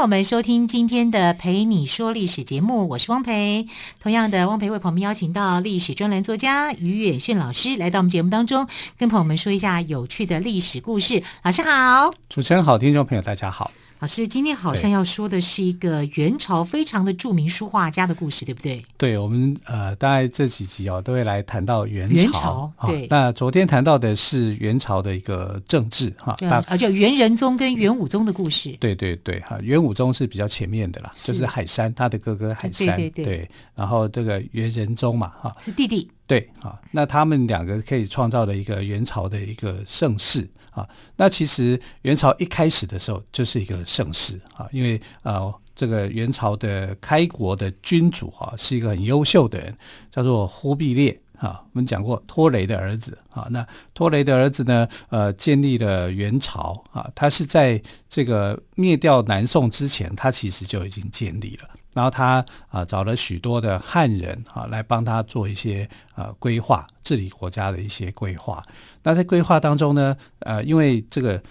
我们收听今天的《陪你说历史》节目，我是汪培。同样的，汪培为朋友们邀请到历史专栏作家于远炫老师来到我们节目当中，跟朋友们说一下有趣的历史故事。老师好，主持人好，听众朋友大家好。老师今天好像要说的是一个元朝非常的著名书画家的故事，对不对？对，我们呃，大概这几集哦，都会来谈到元朝。元朝对、哦，那昨天谈到的是元朝的一个政治哈，啊，啊，叫元仁宗跟元武宗的故事。对对对，哈，元武宗是比较前面的啦，就是海山他的哥哥海山，对对对，对，然后这个元仁宗嘛，哈，是弟弟。对，哈，那他们两个可以创造了一个元朝的一个盛世。啊，那其实元朝一开始的时候就是一个盛世啊，因为呃，这个元朝的开国的君主啊是一个很优秀的人，叫做忽必烈啊。我们讲过拖雷的儿子啊，那拖雷的儿子呢，呃，建立了元朝啊，他是在这个灭掉南宋之前，他其实就已经建立了。然后他啊找了许多的汉人啊来帮他做一些呃规划，治理国家的一些规划。那在规划当中呢，呃，因为这个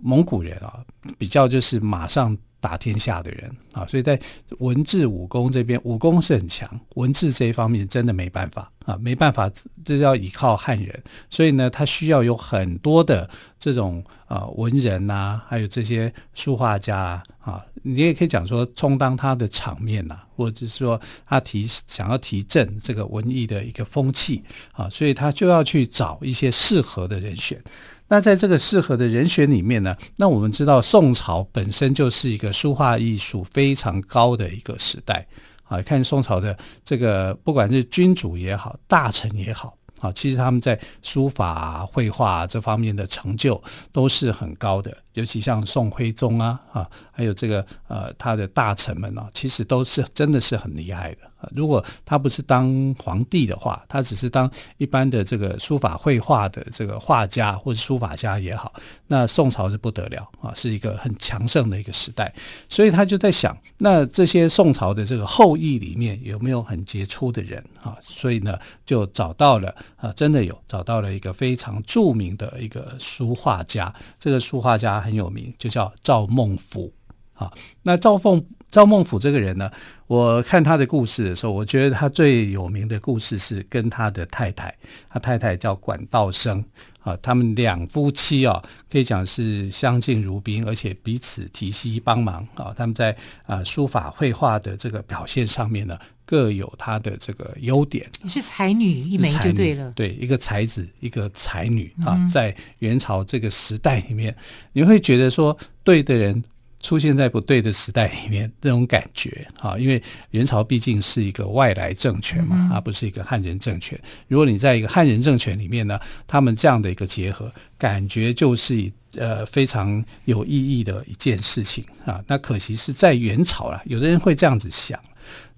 蒙古人啊比较就是马上打天下的人啊，所以在文治武功这边，武功是很强，文治这一方面真的没办法啊，没办法，这要依靠汉人。所以呢，他需要有很多的这种啊文人呐、啊，还有这些书画家。啊你也可以讲说充当他的场面呐、啊，或者是说他提想要提振这个文艺的一个风气啊，所以他就要去找一些适合的人选。那在这个适合的人选里面呢，那我们知道宋朝本身就是一个书画艺术非常高的一个时代啊。看宋朝的这个不管是君主也好，大臣也好。啊，其实他们在书法、绘画这方面的成就都是很高的，尤其像宋徽宗啊，啊，还有这个呃他的大臣们啊，其实都是真的是很厉害的。如果他不是当皇帝的话，他只是当一般的这个书法绘画的这个画家或者书法家也好，那宋朝是不得了啊，是一个很强盛的一个时代。所以他就在想，那这些宋朝的这个后裔里面有没有很杰出的人啊？所以呢，就找到了真的有找到了一个非常著名的一个书画家。这个书画家很有名，就叫赵孟俯啊。那赵凤。赵孟俯这个人呢，我看他的故事的时候，我觉得他最有名的故事是跟他的太太，他太太叫管道升啊，他们两夫妻啊，可以讲是相敬如宾，而且彼此提携帮忙啊。他们在啊书法绘画的这个表现上面呢，各有他的这个优点。你是才女一枚就对了，对，一个才子，一个才女啊，在元朝这个时代里面，你会觉得说对的人。出现在不对的时代里面，这种感觉啊，因为元朝毕竟是一个外来政权嘛，而不是一个汉人政权。如果你在一个汉人政权里面呢，他们这样的一个结合，感觉就是呃非常有意义的一件事情啊。那可惜是在元朝啦，有的人会这样子想。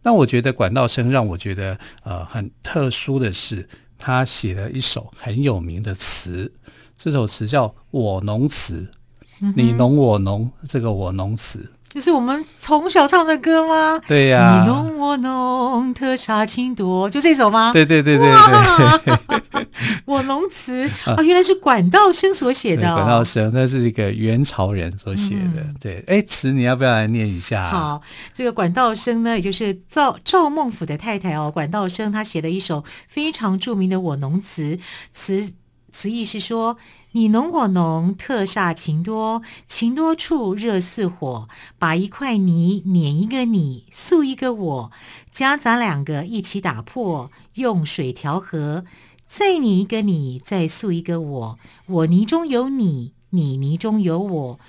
那我觉得管道生让我觉得呃很特殊的是，他写了一首很有名的词，这首词叫《我农词》。你侬我侬，这个我侬词就是我们从小唱的歌吗？对呀、啊，你侬我侬，特煞情多，就这首吗？对对对对对，我侬词啊，原来是管道生所写的、哦。管道生，那是一个元朝人所写的。嗯、对，哎，词你要不要来念一下？好，这个管道生呢，也就是赵赵孟俯的太太哦。管道生他写了一首非常著名的《我侬词》，词词意是说。你侬我侬，特煞情多，情多处热似火。把一块泥碾一个你，塑一个我，将咱两个一起打破，用水调和，再碾一个你，再塑一个我。我泥中有你，你泥中有我，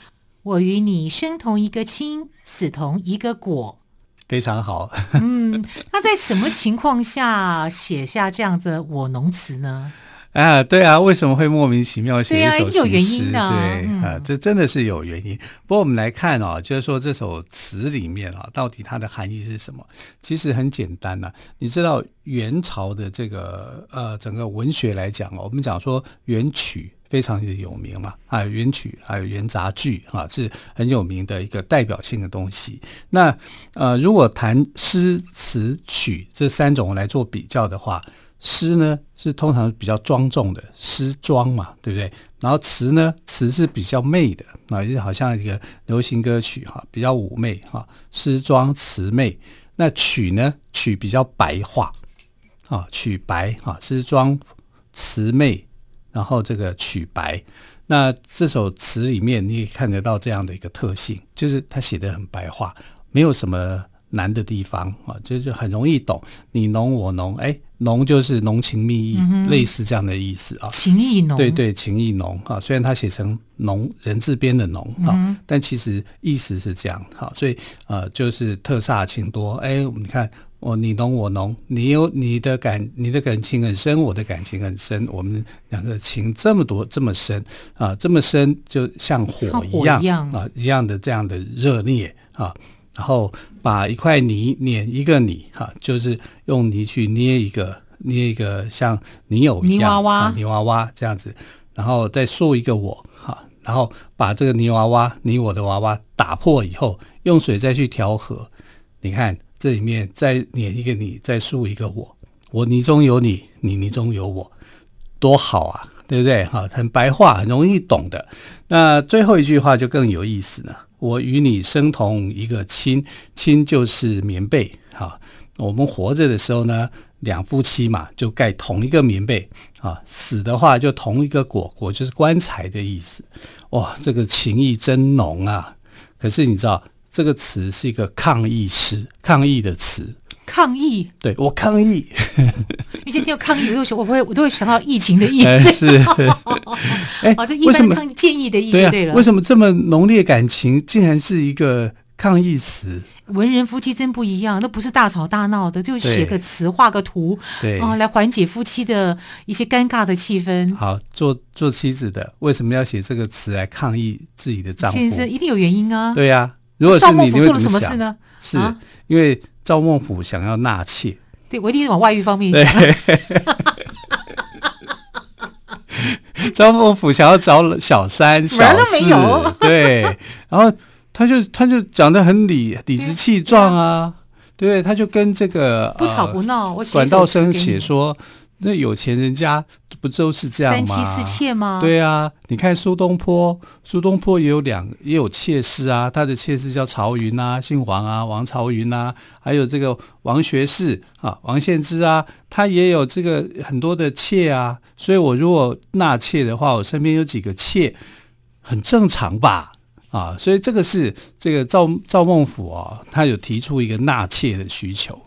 我与你生同一个亲，死同一个果。非常好。嗯，那在什么情况下写下这样子的我侬词呢？啊，对啊，为什么会莫名其妙写一首情诗？对啊，有原因的。对、嗯、啊，这真的是有原因。不过我们来看哦，就是说这首词里面啊，到底它的含义是什么？其实很简单呐、啊。你知道元朝的这个呃整个文学来讲哦，我们讲说元曲非常的有名嘛，啊元曲，还有元杂剧啊，是很有名的一个代表性的东西。那呃，如果谈诗词曲这三种来做比较的话，诗呢是通常比较庄重的诗庄嘛，对不对？然后词呢，词是比较媚的啊，就好像一个流行歌曲哈，比较妩媚哈，诗庄词媚。那曲呢，曲比较白话啊，曲白哈，诗庄词媚，然后这个曲白。那这首词里面你也看得到这样的一个特性，就是它写的很白话，没有什么。难的地方啊，就是很容易懂，你侬我侬，哎，侬就是浓情蜜意，嗯、类似这样的意思啊。情意浓，对对，情意浓啊。虽然它写成浓人字边的浓啊、嗯，但其实意思是这样哈。所以呃，就是特煞情多。哎，你看我你侬我侬，你有你的感，你的感情很深，我的感情很深，我们两个情这么多这么深啊，这么深，就像火一样，一样啊，一样的这样的热烈啊。然后把一块泥碾一个你，哈，就是用泥去捏一个捏一个像泥偶一样泥娃娃、啊、泥娃娃这样子，然后再塑一个我，哈，然后把这个泥娃娃你我的娃娃打破以后，用水再去调和。你看这里面再碾一个你，再塑一个我，我泥中有你，你泥中有我，多好啊，对不对？哈，很白话，很容易懂的。那最后一句话就更有意思了。我与你生同一个亲，亲就是棉被。哈，我们活着的时候呢，两夫妻嘛，就盖同一个棉被。啊，死的话就同一个果，果就是棺材的意思。哇，这个情意真浓啊！可是你知道，这个词是一个抗议诗，抗议的词。抗议，对我抗议。以前听到抗议，我我会我都会想到疫情的疫。是，哎，这一般抗议建议的意思对了对啊。为什么这么浓烈感情，竟然是一个抗议词？文人夫妻真不一样，那不是大吵大闹的，就写个词，画个图，对啊，来缓解夫妻的一些尴尬的气氛。好，做做妻子的为什么要写这个词来抗议自己的丈夫？先生一定有原因啊。对呀、啊，如果是你，你会怎么想？赵孟頫做了什么事呢？是、啊、因为。赵孟俯想要纳妾，对，我一定是往外遇方面想。赵孟俯想要找小三、小四，对，然后他就他就讲的很理理直气壮啊，对，对，他就跟这个不吵不闹，我管道生写说。那有钱人家不都是这样吗？三妻四妾吗？对啊，你看苏东坡，苏东坡也有两也有妾室啊，他的妾室叫曹云啊，姓王啊，王曹云啊，还有这个王学士啊，王献之啊，他也有这个很多的妾啊，所以我如果纳妾的话，我身边有几个妾，很正常吧？啊，所以这个是这个赵赵孟頫啊，他有提出一个纳妾的需求。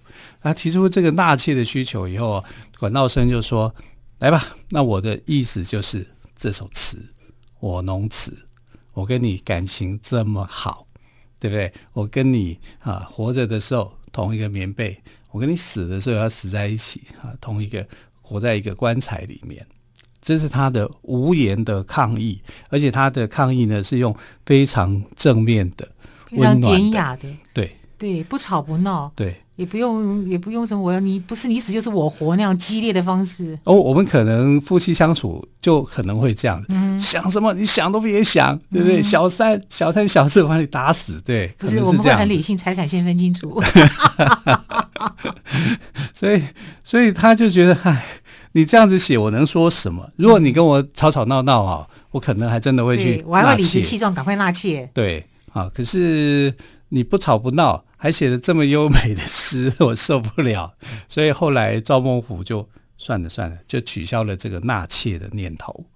他提出这个纳妾的需求以后，管道生就说：“来吧，那我的意思就是这首词，我侬词，我跟你感情这么好，对不对？我跟你啊活着的时候同一个棉被，我跟你死的时候要死在一起啊，同一个活在一个棺材里面。这是他的无言的抗议，而且他的抗议呢是用非常正面的、温暖的、典雅的，对对，不吵不闹，对。”也不用，也不用什么，我要你不是你死就是我活那样激烈的方式。哦，我们可能夫妻相处就可能会这样，嗯、想什么你想都别想，对不对？嗯、小三、小三、小四把你打死，对，可是，我们会很理性，财产先分清楚。所以，所以他就觉得，唉，你这样子写，我能说什么？如果你跟我吵吵闹闹啊，我可能还真的会去，我还会理直气壮，赶快纳妾。对，啊，可是你不吵不闹。还写了这么优美的诗，我受不了，所以后来赵孟頫就算了算了，就取消了这个纳妾的念头。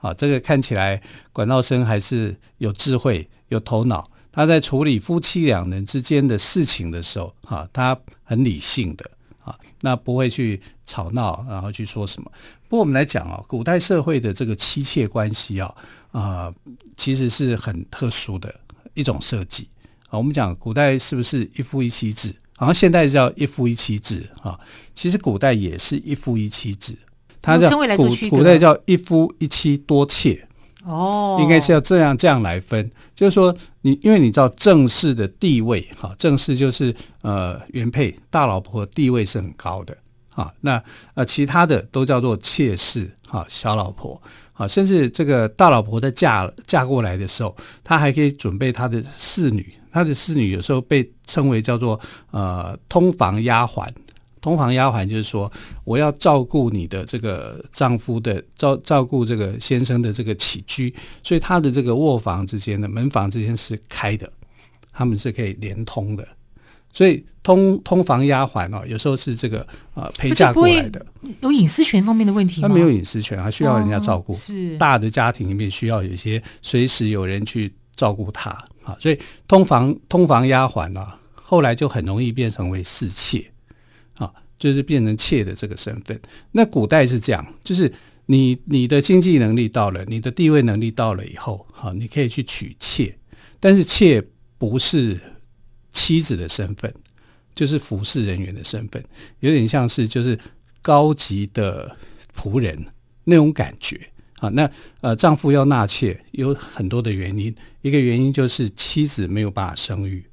啊，这个看起来管道生还是有智慧、有头脑。他在处理夫妻两人之间的事情的时候，哈，他很理性的啊，那不会去吵闹，然后去说什么。不过我们来讲啊，古代社会的这个妻妾关系啊，啊，其实是很特殊的一种设计。我们讲古代是不是一夫一妻制？好像现代叫一夫一妻制啊。其实古代也是一夫一妻制，他叫古古代叫一夫一妻多妾。哦，应该是要这样这样来分，就是说你因为你知道正室的地位哈，正室就是呃原配大老婆地位是很高的啊，那呃其他的都叫做妾室哈，小老婆啊，甚至这个大老婆在嫁嫁过来的时候，她还可以准备她的侍女，她的侍女有时候被称为叫做呃通房丫鬟。通房丫鬟就是说，我要照顾你的这个丈夫的照照顾这个先生的这个起居，所以他的这个卧房之间的门房之间是开的，他们是可以连通的。所以通通房丫鬟哦，有时候是这个啊、呃、陪嫁过来的，有隐私权方面的问题吗？他没有隐私权，还需要人家照顾。哦、是大的家庭里面需要有一些随时有人去照顾他啊，所以通房通房丫鬟呢，后来就很容易变成为侍妾啊。就是变成妾的这个身份。那古代是这样，就是你你的经济能力到了，你的地位能力到了以后，好，你可以去娶妾，但是妾不是妻子的身份，就是服侍人员的身份，有点像是就是高级的仆人那种感觉啊。那呃，丈夫要纳妾有很多的原因，一个原因就是妻子没有办法生育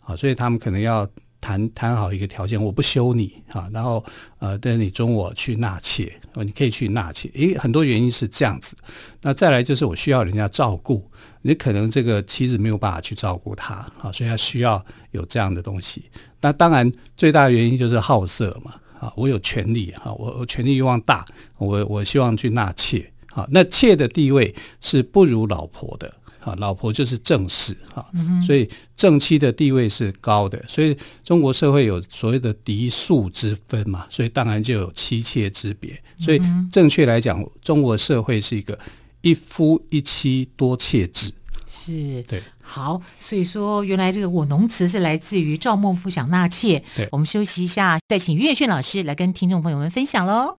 啊，所以他们可能要。谈谈好一个条件，我不休你啊，然后呃，等你中我去纳妾，你可以去纳妾。诶，很多原因是这样子。那再来就是我需要人家照顾，你可能这个妻子没有办法去照顾他啊，所以他需要有这样的东西。那当然最大原因就是好色嘛啊，我有权利啊，我我权力欲望大，我我希望去纳妾啊。那妾的地位是不如老婆的。啊，老婆就是正室啊，所以正妻的地位是高的，所以中国社会有所谓的嫡庶之分嘛，所以当然就有妻妾之别。所以正确来讲，中国社会是一个一夫一妻多妾制。是，对，好，所以说原来这个我农词是来自于赵孟頫想纳妾。对，我们休息一下，再请岳轩老师来跟听众朋友们分享喽。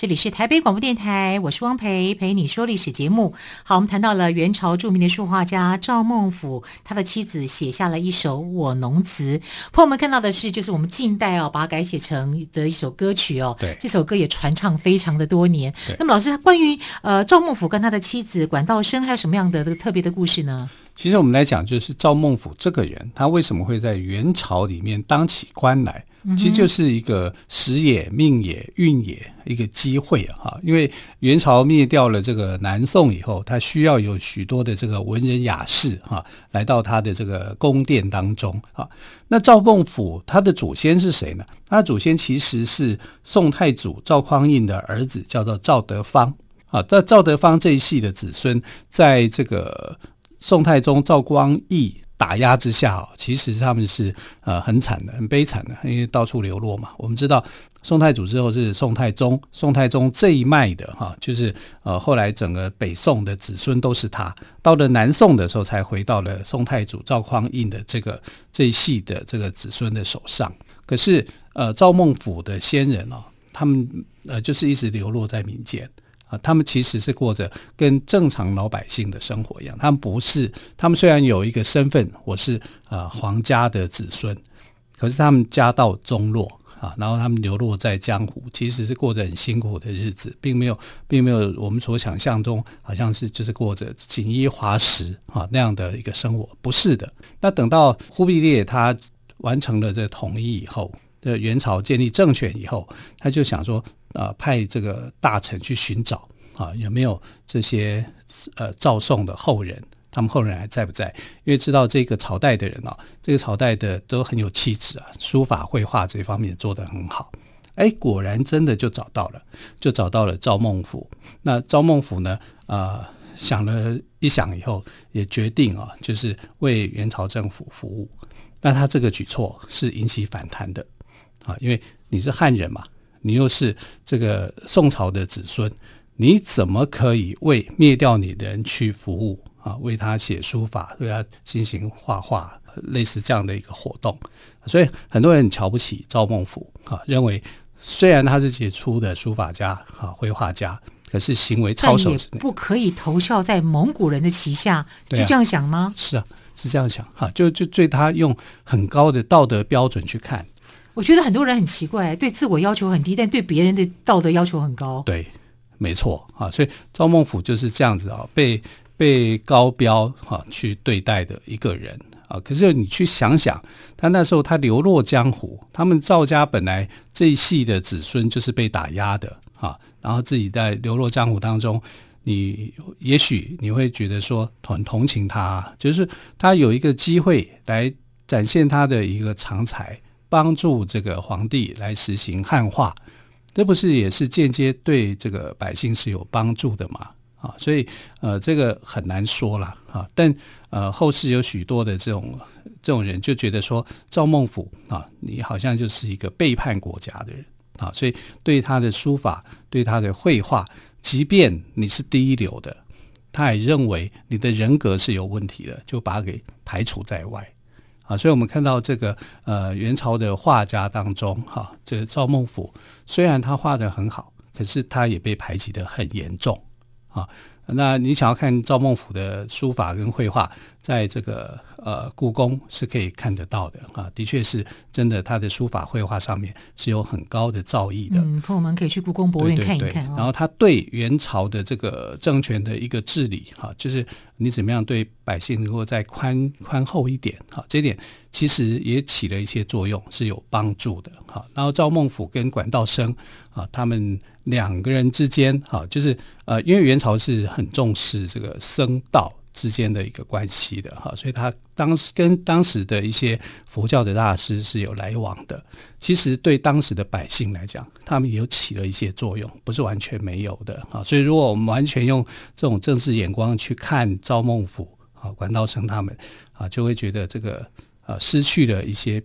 这里是台北广播电台，我是汪培，陪你说历史节目。好，我们谈到了元朝著名的书画家赵孟頫，他的妻子写下了一首《我农词》。朋友们看到的是，就是我们近代哦，把它改写成的一首歌曲哦。对，这首歌也传唱非常的多年。那么，老师，关于呃赵孟頫跟他的妻子管道升，还有什么样的这个特别的故事呢？其实我们来讲，就是赵孟頫这个人，他为什么会在元朝里面当起官来？其实就是一个时也、命也、运也一个机会啊！因为元朝灭掉了这个南宋以后，他需要有许多的这个文人雅士哈来到他的这个宫殿当中啊。那赵孟頫他的祖先是谁呢？他祖先其实是宋太祖赵匡胤的儿子，叫做赵德芳啊。在赵德芳这一系的子孙，在这个宋太宗赵光义打压之下，其实他们是呃很惨的，很悲惨的，因为到处流落嘛。我们知道宋太祖之后是宋太宗，宋太宗这一脉的哈，就是呃后来整个北宋的子孙都是他。到了南宋的时候，才回到了宋太祖赵匡胤的这个这一系的这个子孙的手上。可是呃赵孟俯的先人哦，他们呃就是一直流落在民间。啊，他们其实是过着跟正常老百姓的生活一样。他们不是，他们虽然有一个身份，我是啊皇家的子孙，可是他们家道中落啊，然后他们流落在江湖，其实是过着很辛苦的日子，并没有，并没有我们所想象中好像是就是过着锦衣华食啊那样的一个生活，不是的。那等到忽必烈他完成了这统一以后，这元朝建立政权以后，他就想说。啊、派这个大臣去寻找啊，有没有这些呃赵宋的后人他们后人还在不在？因为知道这个朝代的人啊，这个朝代的都很有气质啊，书法绘画这方面做得很好。哎，果然真的就找到了，就找到了赵孟頫。那赵孟頫呢？啊、想了一想以后，也决定啊，就是为元朝政府服务。那他这个举措是引起反弹的啊，因为你是汉人嘛，你又是这个宋朝的子孙，你怎么可以为灭掉你的人去服务啊？为他写书法，为他进行画画，类似这样的一个活动。所以很多人很瞧不起赵孟頫啊，认为虽然他是杰出的书法家啊，绘画家，可是行为操守不可以投效在蒙古人的旗下，就这样想吗？是啊。是这样想哈，就就对他用很高的道德标准去看。我觉得很多人很奇怪，对自我要求很低，但对别人的道德要求很高。对，没错啊，所以赵孟頫就是这样子啊，被被高标哈去对待的一个人啊。可是你去想想，他那时候他流落江湖，他们赵家本来这一系的子孙就是被打压的啊，然后自己在流落江湖当中。你也许你会觉得说很同情他，就是他有一个机会来展现他的一个长才，帮助这个皇帝来实行汉化，这不是也是间接对这个百姓是有帮助的吗？啊，所以呃，这个很难说了啊。但呃，后世有许多的这种这种人就觉得说赵孟頫啊，你好像就是一个背叛国家的人啊，所以对他的书法，对他的绘画。即便你是第一流的，他也认为你的人格是有问题的，就把他给排除在外啊。所以，我们看到这个呃元朝的画家当中，哈、这个赵孟頫虽然他画得很好，可是他也被排挤得很严重啊。那你想要看赵孟頫的书法跟绘画，在这个呃故宫是可以看得到的啊，的确是真的，他的书法绘画上面是有很高的造诣的。嗯，朋友们可以去故宫博物院看一看。哦。然后他对元朝的这个政权的一个治理，哈，就是你怎么样对百姓能够再宽宽厚一点，哈，这点其实也起了一些作用，是有帮助的，哈。然后赵孟頫跟管道升啊，他们。两个人之间，哈，就是呃，因为元朝是很重视这个僧道之间的一个关系的，哈，所以他当时跟当时的一些佛教的大师是有来往的。其实对当时的百姓来讲，他们也有起了一些作用，不是完全没有的，哈。所以如果我们完全用这种政治眼光去看赵孟頫啊、管道升他们啊，就会觉得这个啊失去了一些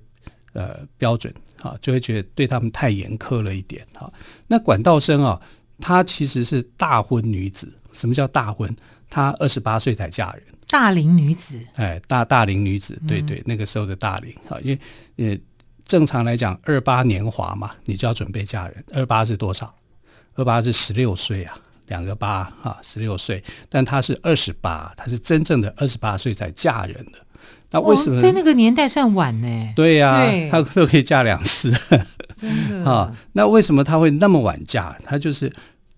呃标准。啊，就会觉得对他们太严苛了一点。哈，那管道生啊，她其实是大婚女子。什么叫大婚？她二十八岁才嫁人，大龄女子。哎，大大龄女子，对对，那个时候的大龄啊，因为呃，正常来讲，二八年华嘛，你就要准备嫁人。二八是多少？二八是十六岁啊，两个八哈，十六岁。但她是二十八，她是真正的二十八岁才嫁人的。那为什么、哦、在那个年代算晚呢？对呀、啊，她都可以嫁两次，真的 啊。那为什么他会那么晚嫁？他就是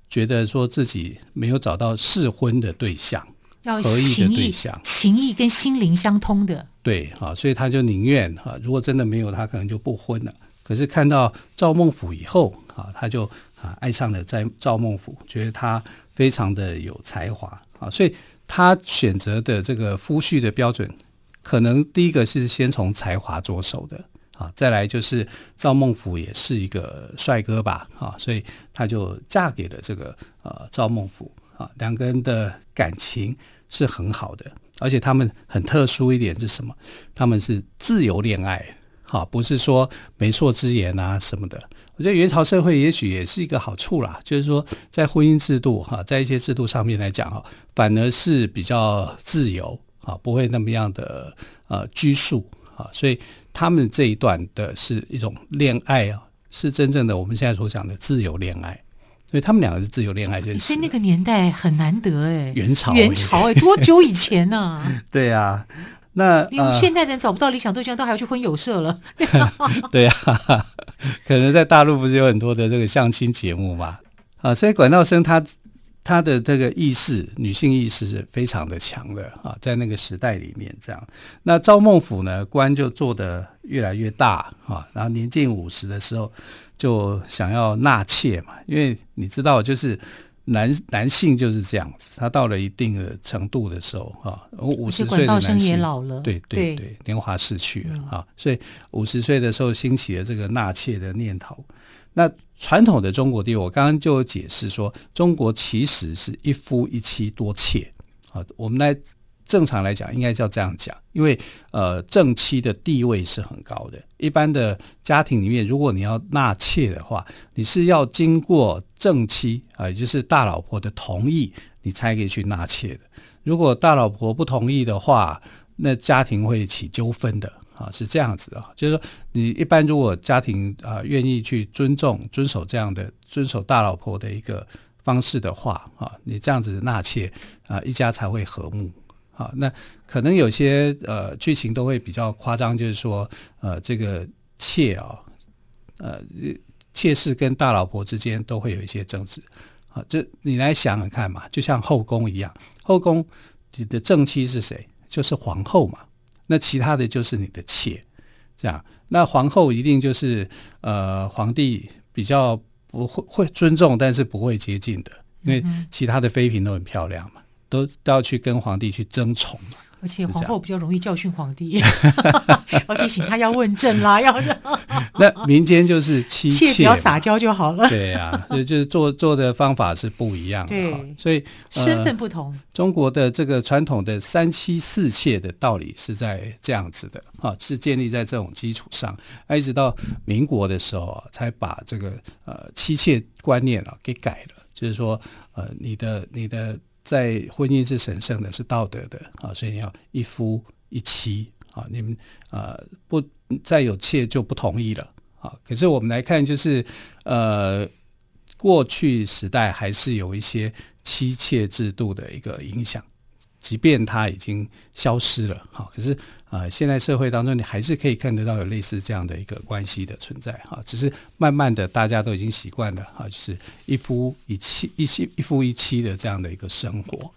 觉得说自己没有找到适婚的对象，要合意的对象，情意跟心灵相通的。对啊，所以他就宁愿啊，如果真的没有，他可能就不婚了。可是看到赵孟頫以后啊，她就啊爱上了在赵孟頫，觉得他非常的有才华啊，所以他选择的这个夫婿的标准。可能第一个是先从才华着手的啊，再来就是赵孟頫也是一个帅哥吧啊，所以他就嫁给了这个呃赵孟頫啊，两个人的感情是很好的，而且他们很特殊一点是什么？他们是自由恋爱，哈，不是说媒妁之言啊什么的。我觉得元朝社会也许也是一个好处啦，就是说在婚姻制度哈，在一些制度上面来讲哈，反而是比较自由。啊，不会那么样的呃拘束啊，所以他们这一段的是一种恋爱啊，是真正的我们现在所讲的自由恋爱，所以他们两个是自由恋爱认识。在那个年代很难得哎，元朝元朝哎，多久以前呢、啊？对、啊，那你们现代人找不到理想对象，都还要去婚友社了。对、啊，可能在大陆不是有很多的这个相亲节目嘛？啊，所以管道生他。她的这个意识，女性意识是非常的强的啊，在那个时代里面这样。那赵孟頫呢，官就做得越来越大啊，然后年近五十的时候，就想要纳妾嘛，因为你知道，就是男男性就是这样子，他到了一定的程度的时候，哈，五十岁的男性也老了，对对对，年华逝去了啊，所以五十岁的时候兴起了这个纳妾的念头。那传统的中国地位，我刚刚就有解释说，中国其实是一夫一妻多妾啊，我们来。正常来讲，应该叫这样讲，因为呃，正妻的地位是很高的。一般的家庭里面，如果你要纳妾的话，你是要经过正妻啊，也就是大老婆的同意，你才可以去纳妾的。如果大老婆不同意的话，那家庭会起纠纷的啊，是这样子啊。就是说，你一般如果家庭啊愿意去尊重、遵守这样的遵守大老婆的一个方式的话啊，你这样子纳妾啊，一家才会和睦。好，那可能有些呃剧情都会比较夸张，就是说呃这个妾啊，呃妾室跟大老婆之间都会有一些争执。好，这你来想想看嘛，就像后宫一样，后宫你的正妻是谁？就是皇后嘛。那其他的就是你的妾，这样。那皇后一定就是呃皇帝比较不会会尊重，但是不会接近的，因为其他的妃嫔都很漂亮嘛。都都要去跟皇帝去争宠嘛，而且皇后比较容易教训皇帝，要提醒他要问政啦，要是那民间就是妻妾，只要撒娇就好了。对呀、啊，所以就是做做的方法是不一样的。对，所以、呃、身份不同。中国的这个传统的三妻四妾的道理是在这样子的啊，是建立在这种基础上，一直到民国的时候啊，才把这个呃妻妾观念啊给改了，就是说呃你的你的。在婚姻是神圣的，是道德的啊，所以要一夫一妻啊，你们啊不再有妾就不同意了啊。可是我们来看，就是呃过去时代还是有一些妻妾制度的一个影响，即便它已经消失了哈，可是。啊、现在社会当中，你还是可以看得到有类似这样的一个关系的存在哈，只是慢慢的大家都已经习惯了哈，就是一夫一妻、一妻一夫一妻的这样的一个生活。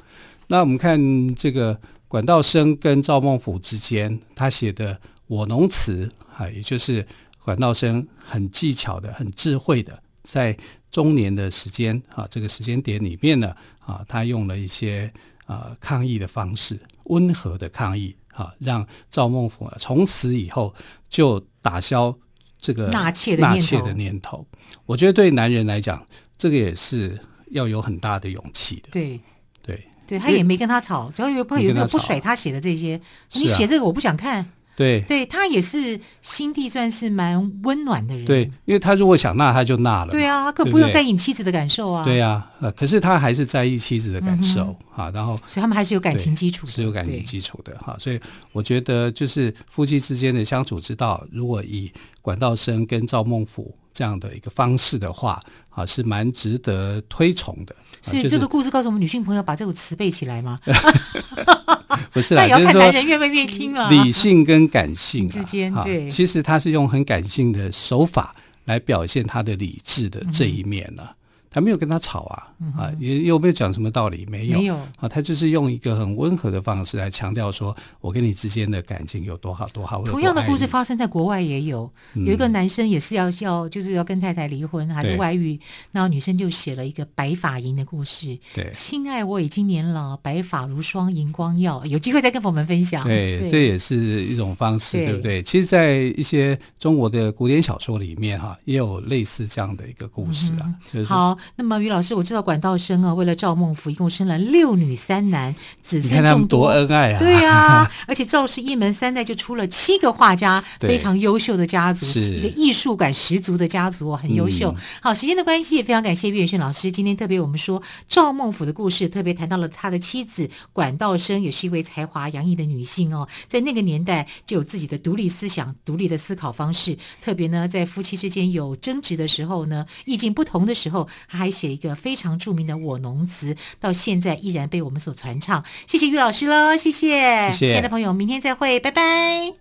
那我们看这个管道生跟赵孟頫之间，他写的《我侬词》啊，也就是管道生很技巧的、很智慧的，在中年的时间啊这个时间点里面呢啊，他用了一些啊抗议的方式，温和的抗议。啊，让赵孟頫啊，从此以后就打消这个纳妾的纳妾的念头。我觉得对男人来讲，这个也是要有很大的勇气的。对对对，他也没跟他吵，主要有不有没有不甩他写的这些？你写这个我不想看。对，对他也是心地算是蛮温暖的人。对，因为他如果想纳，他就纳了。对啊，他可不用在意妻子的感受啊。对啊，呃，可是他还是在意妻子的感受啊。然后，所以他们还是有感情基础，是有感情基础的哈。所以我觉得，就是夫妻之间的相处之道，如果以管道生跟赵孟俯这样的一个方式的话，啊，是蛮值得推崇的。所以这个故事告诉我们，女性朋友把这个词背起来吗？不是啦，就是说男人愿不愿意听啊。理性跟感性之间，对，其实他是用很感性的手法来表现他的理智的这一面呢。他没有跟他吵啊，啊，也有没有讲什么道理？没有，没有啊，他就是用一个很温和的方式来强调说，我跟你之间的感情有多好多好。同样的故事发生在国外也有，有一个男生也是要要就是要跟太太离婚，还是外遇，然后女生就写了一个白发银的故事。对，亲爱，我已经年老，白发如霜，荧光耀。有机会再跟我们分享。对，这也是一种方式，对不对？其实，在一些中国的古典小说里面，哈，也有类似这样的一个故事啊。好。那么于老师，我知道管道生啊，为了赵孟頫，一共生了六女三男，子孙众多。你看多恩爱啊！对啊，而且赵氏一门三代就出了七个画家，非常优秀的家族，一个艺术感十足的家族，很优秀。嗯、好，时间的关系，也非常感谢岳远逊老师。今天特别我们说赵孟頫的故事，特别谈到了他的妻子管道生，也是一位才华洋溢的女性哦，在那个年代就有自己的独立思想、独立的思考方式。特别呢，在夫妻之间有争执的时候呢，意见不同的时候，还写一个非常著名的《我农词》，到现在依然被我们所传唱。谢谢于老师喽，谢谢，谢谢，亲爱的朋友，明天再会，拜拜。